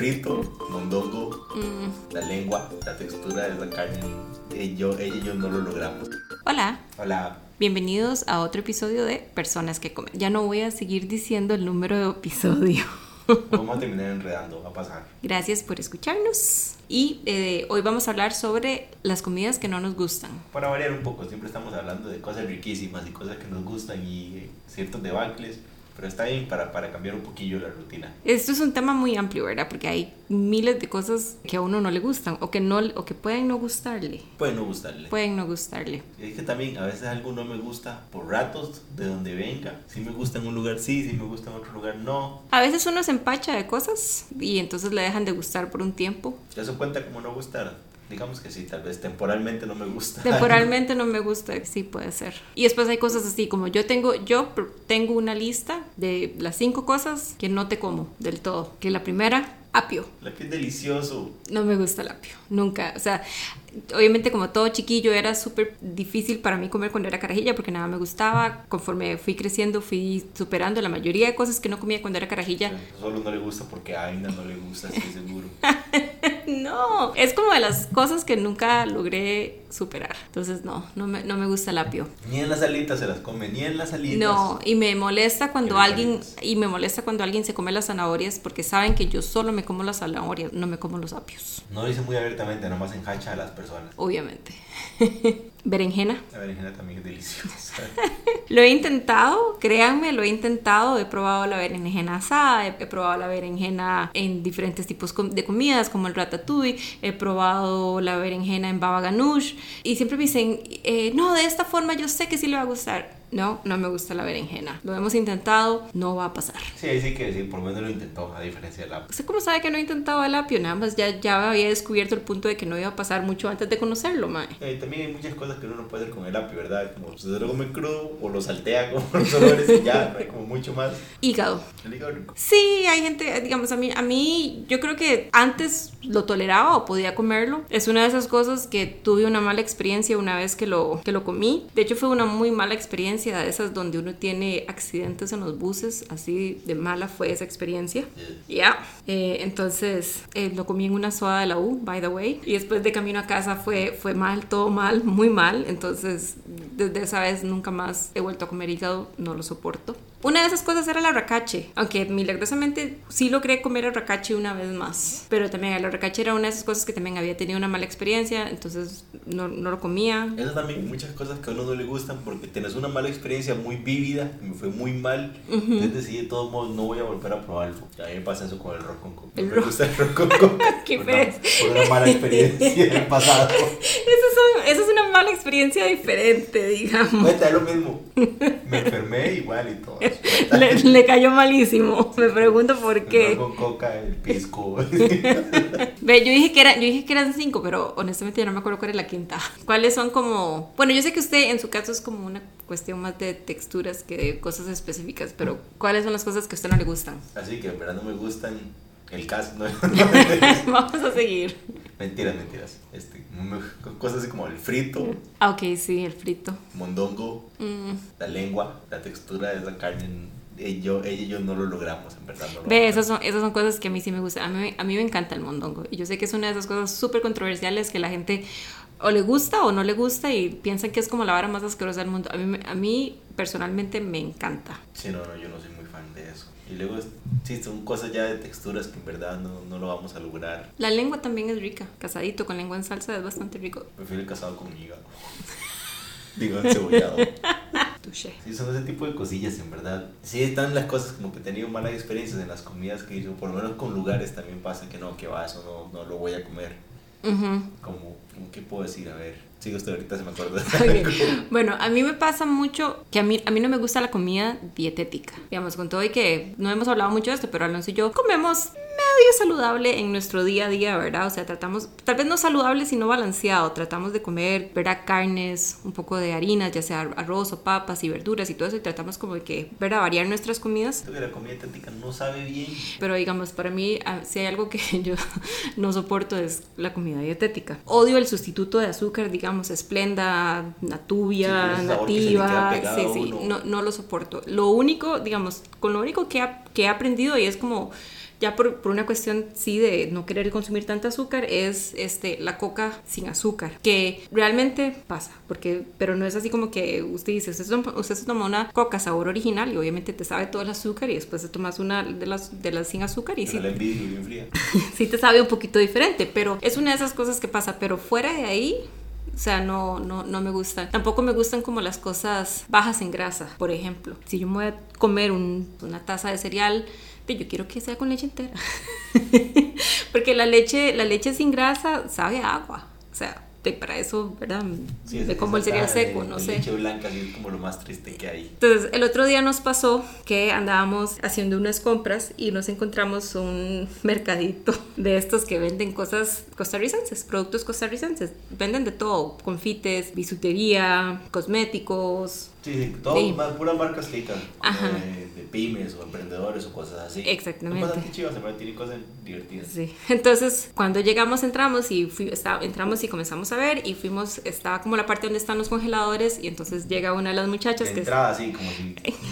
frito, mondongo, la lengua, la textura de la carne. Eh, yo, ella y yo no lo logramos. Hola, Hola. bienvenidos a otro episodio de Personas que Comen. Ya no voy a seguir diciendo el número de episodio. Vamos a terminar enredando, va a pasar. Gracias por escucharnos. Y eh, hoy vamos a hablar sobre las comidas que no nos gustan. Para variar un poco, siempre estamos hablando de cosas riquísimas y cosas que nos gustan y eh, ciertos debacles, pero está bien para, para cambiar un poquillo la rutina. Esto es un tema muy amplio, ¿verdad? Porque hay miles de cosas que a uno no le gustan o que, no, o que pueden no gustarle. Puede no gustarle. Pueden no gustarle. Es que también a veces algo no me gusta por ratos, de donde venga. Si me gusta en un lugar sí, si me gusta en otro lugar no. A veces uno se empacha de cosas y entonces le dejan de gustar por un tiempo. Eso cuenta como no gustar. Digamos que sí, tal vez temporalmente no me gusta. Temporalmente no me gusta, sí puede ser. Y después hay cosas así como yo tengo, yo tengo una lista de las cinco cosas que no te como del todo. Que la primera, apio. La que es delicioso. No me gusta el apio, nunca. O sea, obviamente como todo chiquillo era súper difícil para mí comer cuando era carajilla porque nada me gustaba. Conforme fui creciendo fui superando la mayoría de cosas que no comía cuando era carajilla. Solo no le gusta porque a Aina no le gusta, estoy seguro. No, es como de las cosas que nunca logré superar. Entonces no, no me, no me gusta el apio. Ni en las alitas se las come, ni en las alitas. No, y me molesta cuando alguien y me molesta cuando alguien se come las zanahorias porque saben que yo solo me como las zanahorias, no me como los apios, No lo dice muy abiertamente, nomás enjacha a las personas. Obviamente. Berenjena. La berenjena también es deliciosa. Lo he intentado, créanme, lo he intentado. He probado la berenjena asada, he, probado la berenjena en diferentes tipos de comidas, como el ratatouille. He probado la berenjena en baba ganoush. Y siempre me dicen, eh, no, de esta forma yo sé que sí le va a gustar. No, no me gusta la berenjena. Lo hemos intentado, no va a pasar. Sí, sí que sí, por lo menos lo intentó, a diferencia del apio. ¿Usted cómo sabe que no he intentado el apio? Nada más ya, ya había descubierto el punto de que no iba a pasar mucho antes de conocerlo, mae. Eh, también hay muchas cosas que uno no puede hacer con el apio, ¿verdad? Como se lo come crudo o lo saltea con los olores y ya, no hay como mucho más. Hígado. El hígado rico. Sí, hay gente, digamos, a mí, a mí, yo creo que antes lo toleraba o podía comerlo. Es una de esas cosas que tuve una mala experiencia una vez que lo, que lo comí. De hecho, fue una muy mala experiencia de esas donde uno tiene accidentes en los buses. Así de mala fue esa experiencia. Ya. Eh, entonces, eh, lo comí en una soda de la U, by the way. Y después de camino a casa fue, fue mal, todo mal, muy mal. Entonces, desde esa vez nunca más he vuelto a comer hígado, no lo soporto. Una de esas cosas era la racache, aunque milagrosamente sí logré comer el racache una vez más. Pero también el racache era una de esas cosas que también había tenido una mala experiencia, entonces no, no lo comía. Eso también, muchas cosas que a uno no le gustan porque tienes una mala experiencia muy vívida, me fue muy mal. Entonces decidí de todos modos no voy a volver a probarlo. A mí me pasa eso con el rock con coca. El me rock- gusta el rock con coca. Qué por, una, por una mala experiencia en el pasado. Eso es, un- eso es una mala experiencia diferente, digamos. Cuenta, es lo mismo. Me enfermé igual y todo. Le, le cayó malísimo. Me pregunto por qué. con coca, el pisco. Ve, yo dije que era, yo dije que eran cinco, pero honestamente yo no me acuerdo cuál es la quinta. ¿Cuáles son como? Bueno, yo sé que usted en su caso es como una cuestión más de texturas que de cosas específicas, pero ¿cuáles son las cosas que a usted no le gustan? Así que en verdad no me gustan el caso. No, Vamos a seguir. mentiras, mentiras. Este, cosas así como el frito, Ah, ok, sí, el frito. mondongo, Mm. la lengua, la textura de esa carne. eh, Yo, ella y yo no lo logramos, en verdad. No lo Ve, esas son, esas son cosas que a mí sí me gustan. A mí, a mí me encanta el mondongo. Y yo sé que es una de esas cosas súper controversiales que la gente o le gusta o no le gusta y piensan que es como la vara más asquerosa del mundo. A mí, a mí personalmente me encanta. Sí, no, no, yo no soy muy fan de eso. Y luego, sí, son cosas ya de texturas que en verdad no, no lo vamos a lograr. La lengua también es rica. Casadito con lengua en salsa es bastante rico. Prefiero el casado con hígado. Digo, encebollado. Touché. Sí, son ese tipo de cosillas, en verdad. Sí, están las cosas como que he tenido malas experiencias en las comidas que hizo. Por lo menos con lugares también pasa que no, que va, eso no, no lo voy a comer. Como, como, ¿qué puedo decir? A ver, sigo usted ahorita, se me acuerda. Ok. Bueno, a mí me pasa mucho que a mí, a mí no me gusta la comida dietética. Digamos, con todo y que no hemos hablado mucho de esto, pero Alonso y yo comemos medio saludable en nuestro día a día, ¿verdad? O sea, tratamos, tal vez no saludable, sino balanceado. Tratamos de comer, ¿verdad? Carnes, un poco de harinas, ya sea arroz o papas y verduras y todo eso. Y tratamos como de que, ¿verdad? Variar nuestras comidas. Que la comida dietética no sabe bien. Pero digamos, para mí, ah, si hay algo que yo no soporto es la comida dietética. Odio el sustituto de azúcar, digamos, esplenda, natubia, Sí, nativa. Sí, sí, no, no lo soporto. Lo único, digamos, con lo único que, ha- que he aprendido y es como ya por, por, una cuestión sí de no querer consumir tanta azúcar, es este, la coca sin azúcar, que realmente pasa, porque, pero no es así como que usted dice, usted, usted se toma una coca sabor original y obviamente te sabe todo el azúcar y después te tomas una de las, de las sin azúcar y sí, sí te sabe un poquito diferente, pero es una de esas cosas que pasa, pero fuera de ahí, o sea, no, no, no me gustan. Tampoco me gustan como las cosas bajas en grasa, por ejemplo. Si yo me voy a comer una taza de cereal, yo quiero que sea con leche entera. Porque la leche, la leche sin grasa sabe a agua. O sea, para eso, ¿verdad? Sí, de como el cereal seco, no sé. Leche blanca es como lo más triste que hay. Entonces, el otro día nos pasó que andábamos haciendo unas compras y nos encontramos un mercadito de estos que venden cosas costarricenses, productos costarricenses. Venden de todo, confites, bisutería, cosméticos, Sí, sí, todo, sí. Más, puras marcas que de, de, pymes o emprendedores o cosas así. Exactamente. Bastante chivas, se cosas divertidas. Sí, entonces cuando llegamos entramos y fui, está, entramos y comenzamos a ver y fuimos, estaba como la parte donde están los congeladores y entonces llega una de las muchachas de que... Entrada así, como si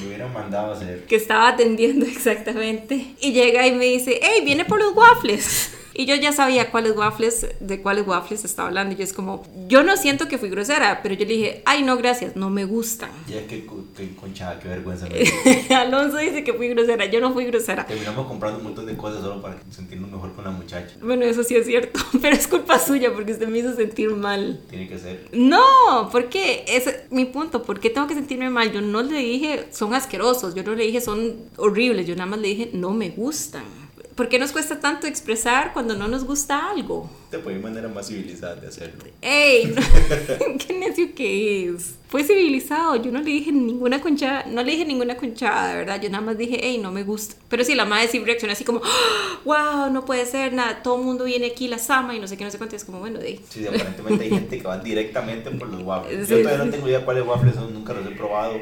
me hubieran mandado a hacer... Que estaba atendiendo exactamente y llega y me dice, hey, viene por los waffles. Y yo ya sabía cuáles waffles, de cuáles waffles estaba hablando. Y es como, yo no siento que fui grosera, pero yo le dije, ay, no, gracias, no me gustan. Ya que, que conchada, qué vergüenza. Alonso dice que fui grosera, yo no fui grosera. Terminamos comprando un montón de cosas solo para sentirnos mejor con la muchacha. Bueno, eso sí es cierto, pero es culpa suya porque usted me hizo sentir mal. Tiene que ser. No, porque es mi punto, ¿por qué tengo que sentirme mal? Yo no le dije, son asquerosos, yo no le dije, son horribles, yo nada más le dije, no me gustan. ¿Por qué nos cuesta tanto expresar cuando no nos gusta algo? Te puede manera más civilizada de hacerlo. ¡Ey! ¿Qué necio que es? Fue civilizado, yo no le dije ninguna conchada, no le dije ninguna conchada, de verdad, yo nada más dije, ¡ey, no me gusta! Pero sí, la madre sí reacciona así como, ¡wow! ¡Ah! No puede ser, nada, todo el mundo viene aquí, la sama y no sé qué, no sé cuánto, es como, bueno, de Sí, aparentemente hay gente que va directamente por los waffles. Yo todavía no tengo idea cuáles waffles son, nunca los he probado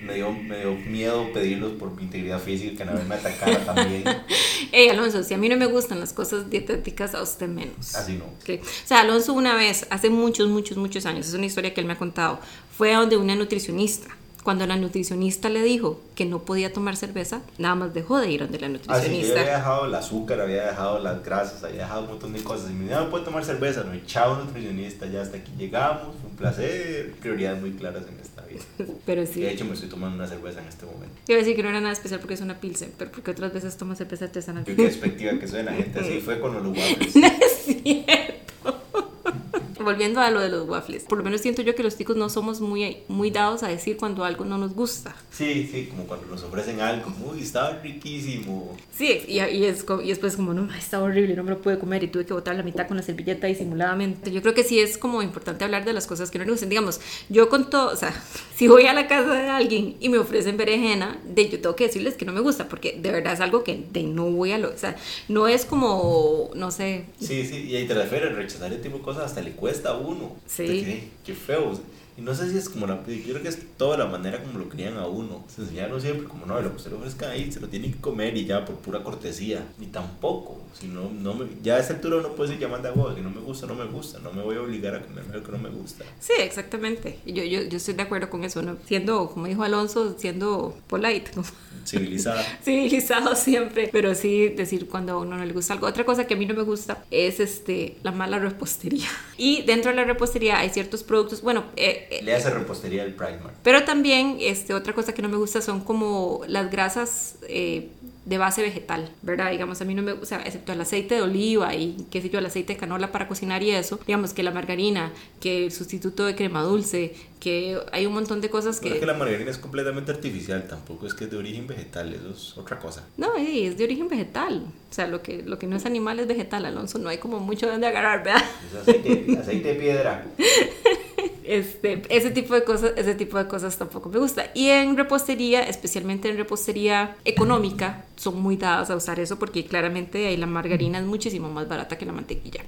me dio, me dio miedo pedirlos por mi integridad física, que no me atacara también. Ey, Alonso, si a mí no me gustan las cosas dietéticas, a usted menos. Así no. O sea, Alonso una vez, hace muchos, muchos, muchos años, es una historia que él me ha contado, fue a donde una nutricionista cuando la nutricionista le dijo que no podía tomar cerveza, nada más dejó de ir donde la nutricionista. Ah, yo había dejado el azúcar, había dejado las grasas, había dejado un montón de cosas. Y me dijo, no puedo tomar cerveza, no, chao nutricionista, ya hasta aquí llegamos, un placer, prioridades muy claras en esta vida. pero sí. de hecho me estoy tomando una cerveza en este momento. Yo decir que no era nada especial porque es una pilsen, pero porque otras veces tomo cerveza artesanal. Qué expectativa que suena, gente, así fue con los lugares. No es cierto volviendo a lo de los waffles, por lo menos siento yo que los chicos no somos muy, muy dados a decir cuando algo no nos gusta. Sí, sí, como cuando nos ofrecen algo, uy, estaba riquísimo. Sí, y, y, es, y después como, no, está horrible, no me lo pude comer y tuve que botar la mitad con la servilleta disimuladamente. Yo creo que sí es como importante hablar de las cosas que no nos gustan. Digamos, yo con todo, o sea, si voy a la casa de alguien y me ofrecen berenjena, de, yo tengo que decirles que no me gusta, porque de verdad es algo que de no voy a lo, o sea, no es como, no sé. Sí, sí, y ahí te refieres, rechazar ese tipo de cosas hasta le cuesta a uno. Sí. Qué, feo. Y no sé si es como la. Yo creo que es toda la manera como lo crían a uno. Se enseñaron siempre como no, lo que se lo ofrezca ahí, se lo tiene que comer y ya por pura cortesía. Ni tampoco. Si no, no me, ya a esa altura uno puede decir llamando a huevo, si no me gusta, no me gusta. No me voy a obligar a comerme lo que no me gusta. Sí, exactamente. Yo, yo, yo estoy de acuerdo con eso. ¿no? Siendo, como dijo Alonso, siendo polite. ¿no? Civilizada. Civilizado siempre. Pero sí decir cuando a uno no le gusta algo. Otra cosa que a mí no me gusta es este, la repostería. Y dentro de la repostería hay ciertos productos. Bueno, eh, le hace repostería el Primark. Pero también, este, otra cosa que no me gusta son como las grasas eh, de base vegetal, ¿verdad? Digamos, a mí no me gusta, excepto el aceite de oliva y qué sé yo, el aceite de canola para cocinar y eso, digamos que la margarina, que el sustituto de crema dulce, que hay un montón de cosas que... Es que la margarina es completamente artificial, tampoco es que es de origen vegetal, eso es otra cosa. No, es de origen vegetal, o sea, lo que, lo que no es animal es vegetal, Alonso, no hay como mucho donde agarrar, ¿verdad? Es aceite, aceite de piedra. Este, ese tipo de cosas, ese tipo de cosas tampoco me gusta. Y en repostería, especialmente en repostería económica, son muy dadas a usar eso porque claramente ahí la margarina es muchísimo más barata que la mantequilla.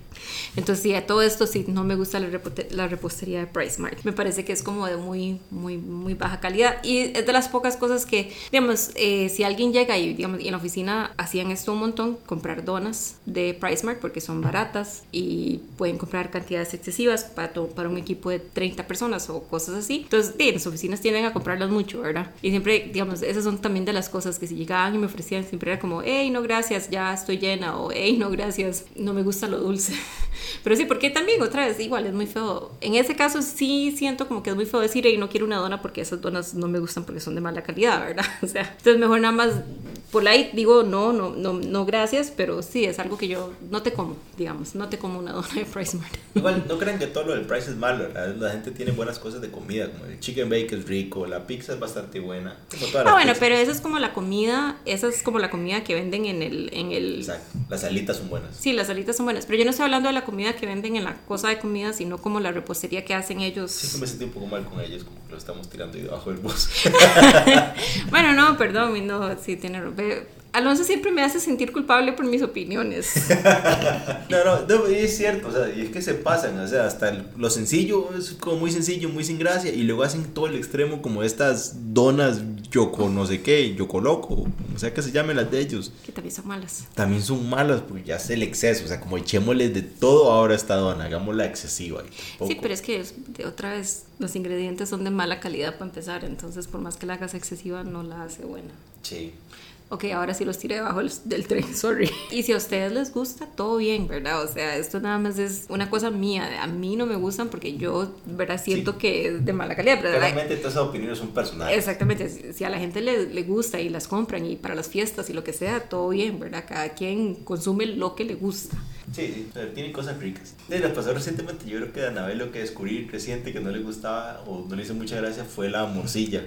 Entonces, sí, a todo esto sí no me gusta la, la repostería de Price Mart. Me parece que es como de muy, muy, muy baja calidad y es de las pocas cosas que, digamos, eh, si alguien llega y, digamos, y en la oficina hacían esto un montón, comprar donas de Price Mart porque son baratas y pueden comprar cantidades excesivas para, para un equipo de 30 personas o cosas así. Entonces, sí, las oficinas tienden a comprarlas mucho, ¿verdad? Y siempre, digamos, esas son también de las cosas que si llegaban y me ofrecían siempre era como, hey, no gracias, ya estoy llena, o hey, no gracias, no me gusta lo dulce. Pero sí, porque también otra vez, igual es muy feo. En ese caso sí siento como que es muy feo decir, hey, no quiero una dona porque esas donas no me gustan porque son de mala calidad, ¿verdad? O sea, entonces mejor nada más por ahí digo, no, no, no, no gracias, pero sí, es algo que yo no te como, digamos, no te como una dona de Price Mart. Igual, no crean que todo lo del Price es malo, la gente tiene buenas cosas de comida, como el chicken bake es rico, la pizza es bastante buena. Como ah, bueno, pero esa es como la comida, esa es como la comida que venden en el, en el... Exacto, las salitas son buenas. Sí, las salitas son buenas, pero yo no estoy hablando de la comida que venden en la cosa de comida, sino como la repostería que hacen ellos. Sí, me sentí un poco mal con ellos, como que lo estamos tirando ahí debajo del bus. bueno, no, perdón, no, sí, tiene... Alonso siempre me hace sentir culpable por mis opiniones. no, no, es cierto, o sea, y es que se pasan, o sea, hasta lo sencillo es como muy sencillo, muy sin gracia, y luego hacen todo el extremo como estas donas yoco no sé qué, yoco loco, o sea que se llamen las de ellos. Que también son malas. También son malas, porque ya es el exceso, o sea, como echémosle de todo ahora a esta dona, hagámosla excesiva. Sí, pero es que otra vez los ingredientes son de mala calidad para empezar, entonces por más que la hagas excesiva no la hace buena. Sí. Ok, ahora sí los tiré debajo del tren, sorry. Y si a ustedes les gusta, todo bien, ¿verdad? O sea, esto nada más es una cosa mía. A mí no me gustan porque yo, ¿verdad? Siento que es de mala calidad. Pero Realmente todas esas opiniones son personales. Exactamente. Si a la gente le, le, gusta y las compran y para las fiestas y lo que sea, todo bien, ¿verdad? Cada quien consume lo que le gusta. Sí, sí, tiene cosas ricas. De las pasó recientemente, yo creo que a Anabel lo que descubrí reciente que no le gustaba o no le hizo mucha gracia fue la morcilla.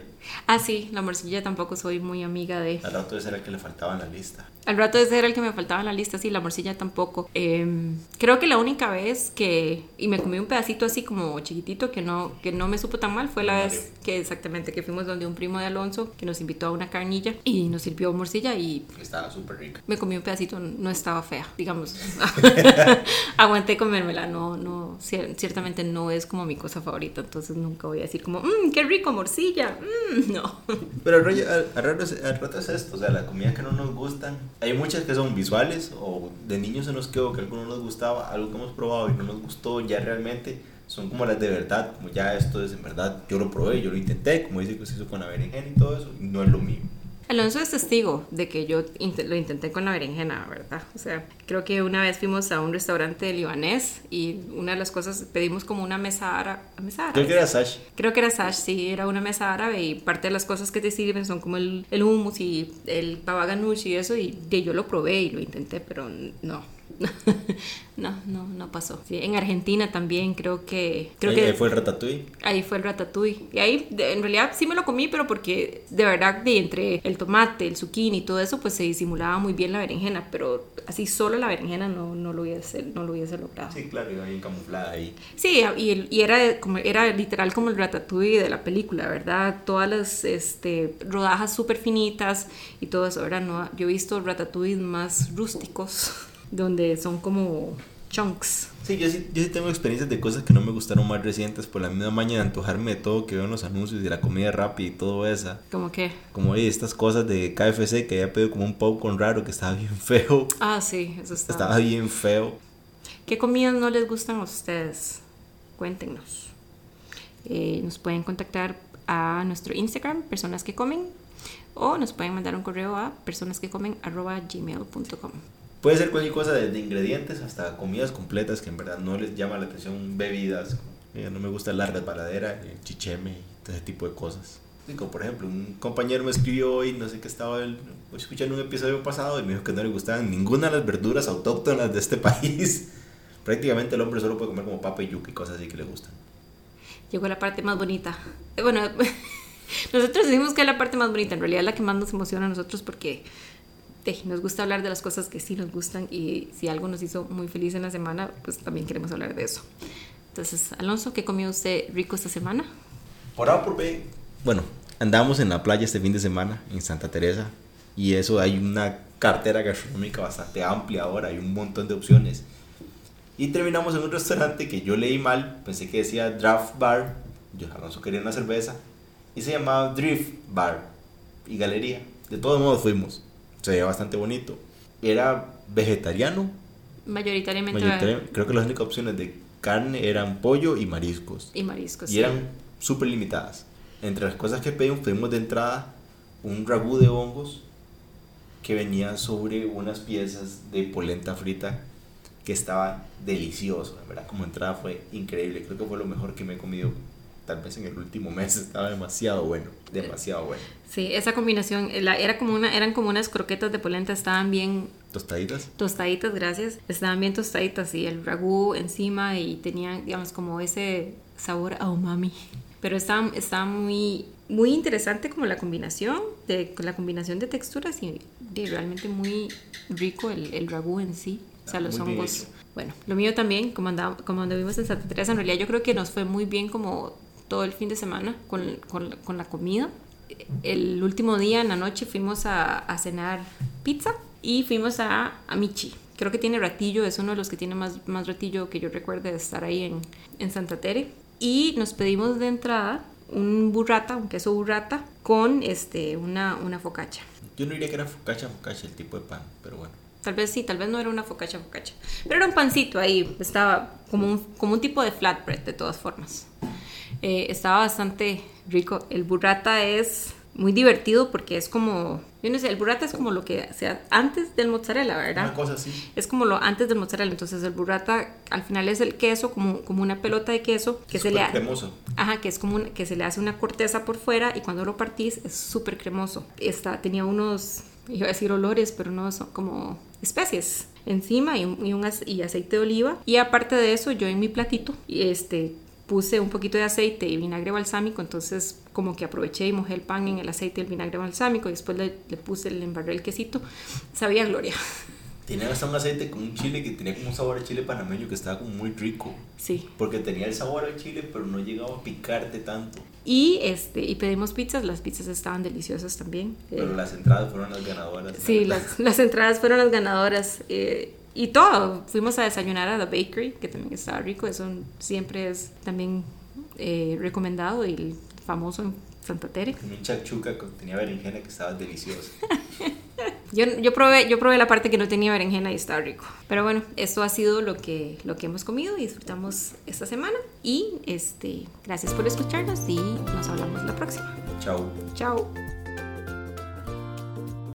Ah, sí, la morcilla tampoco soy muy amiga de. Al rato ese era que le faltaba en la lista. Al rato ese era el que me faltaba en la lista, sí, la morcilla tampoco. Em, creo que la única vez que. Y me comí un pedacito así como chiquitito que no, que no me supo tan mal fue la vez que exactamente que fuimos donde un primo de Alonso que nos invitó a una carnilla y nos sirvió morcilla y. Estaba súper rica. Me comí un pedacito, no estaba fea, digamos. Aguanté comérmela, no, no, ciertamente no es como mi cosa favorita, entonces nunca voy a decir como, mmm, qué rico morcilla, mmm, no. Pero al, rato, es esto, o sea, la comida que no nos gustan, hay muchas que son visuales o de niños se nos quedó que algo no nos gustaba, algo que hemos probado y no nos gustó ya realmente son como las de verdad, como ya esto es en verdad, yo lo probé, yo lo intenté, como dice que se hizo con la berenjena y todo eso, no es lo mío. Alonso es testigo de que yo lo intenté con la berenjena, ¿verdad? O sea, creo que una vez fuimos a un restaurante libanés y una de las cosas, pedimos como una mesa árabe. Creo que era Sash. Creo que era Sash, sí, era una mesa árabe y parte de las cosas que te sirven son como el, el hummus y el pavaganush y eso y yo lo probé y lo intenté, pero no, no, no, no pasó. Sí, en Argentina también creo que... Creo ahí, que fue el ratatouille. Ahí fue el ratatouille. Y ahí en realidad sí me lo comí, pero porque de verdad de entre el tomate, el zucchini y todo eso, pues se disimulaba muy bien la berenjena, pero así solo la berenjena no, no, lo, hubiese, no lo hubiese logrado. Sí, claro, iba bien camuflada ahí. Sí, y, y, era, como, era literal como el ratatouille de la película, ¿verdad? Todas las este, rodajas súper finitas y todo eso, ¿verdad? No, yo he visto ratatouilles más rústicos donde son como chunks. Sí yo, sí, yo sí tengo experiencias de cosas que no me gustaron más recientes por la misma mañana de antojarme de todo que veo en los anuncios de la comida rápida y todo eso. ¿Cómo qué? Como estas cosas de KFC que había pedido como un popcorn raro que estaba bien feo. Ah, sí, eso estaba. Estaba bien feo. ¿Qué comidas no les gustan a ustedes? Cuéntenos. Eh, nos pueden contactar a nuestro Instagram, personas que comen, o nos pueden mandar un correo a personas que comen gmail.com. Puede ser cualquier cosa, desde ingredientes hasta comidas completas que en verdad no les llama la atención, bebidas, no me gusta la resbaladera, el chicheme, todo ese tipo de cosas. Como por ejemplo, un compañero me escribió hoy, no sé qué estaba escuchando un episodio pasado y me dijo que no le gustaban ninguna de las verduras autóctonas de este país. Prácticamente el hombre solo puede comer como papa y yuca y cosas así que le gustan. Llegó la parte más bonita. Bueno, nosotros decimos que es la parte más bonita, en realidad es la que más nos emociona a nosotros porque nos gusta hablar de las cosas que sí nos gustan y si algo nos hizo muy feliz en la semana, pues también queremos hablar de eso. Entonces, Alonso, ¿qué comió usted rico esta semana? Por A por B. Bueno, andamos en la playa este fin de semana en Santa Teresa y eso hay una cartera gastronómica bastante amplia ahora, hay un montón de opciones. Y terminamos en un restaurante que yo leí mal, pensé que decía Draft Bar, yo Alonso quería una cerveza, y se llamaba Drift Bar y Galería. De todos modos fuimos se veía bastante bonito. Era vegetariano. Mayoritariamente. Creo que las únicas opciones de carne eran pollo y mariscos. Y mariscos. Y eran súper limitadas. Entre las cosas que pedimos, pedimos de entrada un ragú de hongos que venía sobre unas piezas de polenta frita que estaba delicioso, la verdad, como entrada fue increíble, creo que fue lo mejor que me he comido tal vez en el último mes, estaba demasiado bueno, demasiado bueno. Sí, esa combinación, la- era como una, eran como unas croquetas de polenta, estaban bien ¿Tostaditas? tostaditas, gracias, estaban bien tostaditas y el ragú encima y tenían, digamos, como ese sabor a umami. Pero estaba, estaba muy, muy interesante como la combinación, de, la combinación de texturas y, y realmente muy rico el, el ragú en sí. O sea, Ah, los hongos. Bueno, lo mío también, como, andaba, como anduvimos en Santa Teresa, en realidad yo creo que nos fue muy bien como todo el fin de semana con, con, con la comida. El último día en la noche fuimos a, a cenar pizza y fuimos a, a Michi. Creo que tiene ratillo, es uno de los que tiene más, más ratillo que yo recuerde de estar ahí en, en Santa Tere. Y nos pedimos de entrada un burrata, un queso burrata, con este, una, una focaccia. Yo no diría que era focaccia, focaccia el tipo de pan, pero bueno. Tal vez sí, tal vez no era una focaccia focaccia. Pero era un pancito ahí, estaba como un, como un tipo de flatbread de todas formas. Eh, estaba bastante rico. El burrata es muy divertido porque es como, yo no sé, el burrata es como lo que sea antes del mozzarella, ¿verdad? Una cosa así. Es como lo antes del mozzarella, entonces el burrata al final es el queso, como, como una pelota de queso que se le Súper ha- cremoso. Ajá, que es como un- que se le hace una corteza por fuera y cuando lo partís es súper cremoso. Esta, tenía unos, iba a decir olores, pero no, son como especies encima y, un- y, un y aceite de oliva. Y aparte de eso, yo en mi platito y este, puse un poquito de aceite y vinagre balsámico, entonces como que aproveché y mojé el pan en el aceite y el vinagre balsámico y después le, le puse, le embarré el quesito. Sabía gloria. Tenía hasta un aceite con un chile que tenía como un sabor a chile panameño que estaba como muy rico. Sí. Porque tenía el sabor al chile, pero no llegaba a picarte tanto. Y, este, y pedimos pizzas, las pizzas estaban deliciosas también. Pero Eh, las entradas fueron las ganadoras. Sí, la las, las entradas fueron las ganadoras. eh, y todo, fuimos a desayunar a The Bakery, que también estaba rico. Eso siempre es también eh, recomendado y el famoso en Santa Tere. Un chachuca que tenía berenjena que estaba deliciosa. Yo, yo, probé, yo probé la parte que no tenía berenjena y estaba rico. Pero bueno, esto ha sido lo que, lo que hemos comido y disfrutamos esta semana. Y este, gracias por escucharnos y nos hablamos la próxima. Chao. Chao.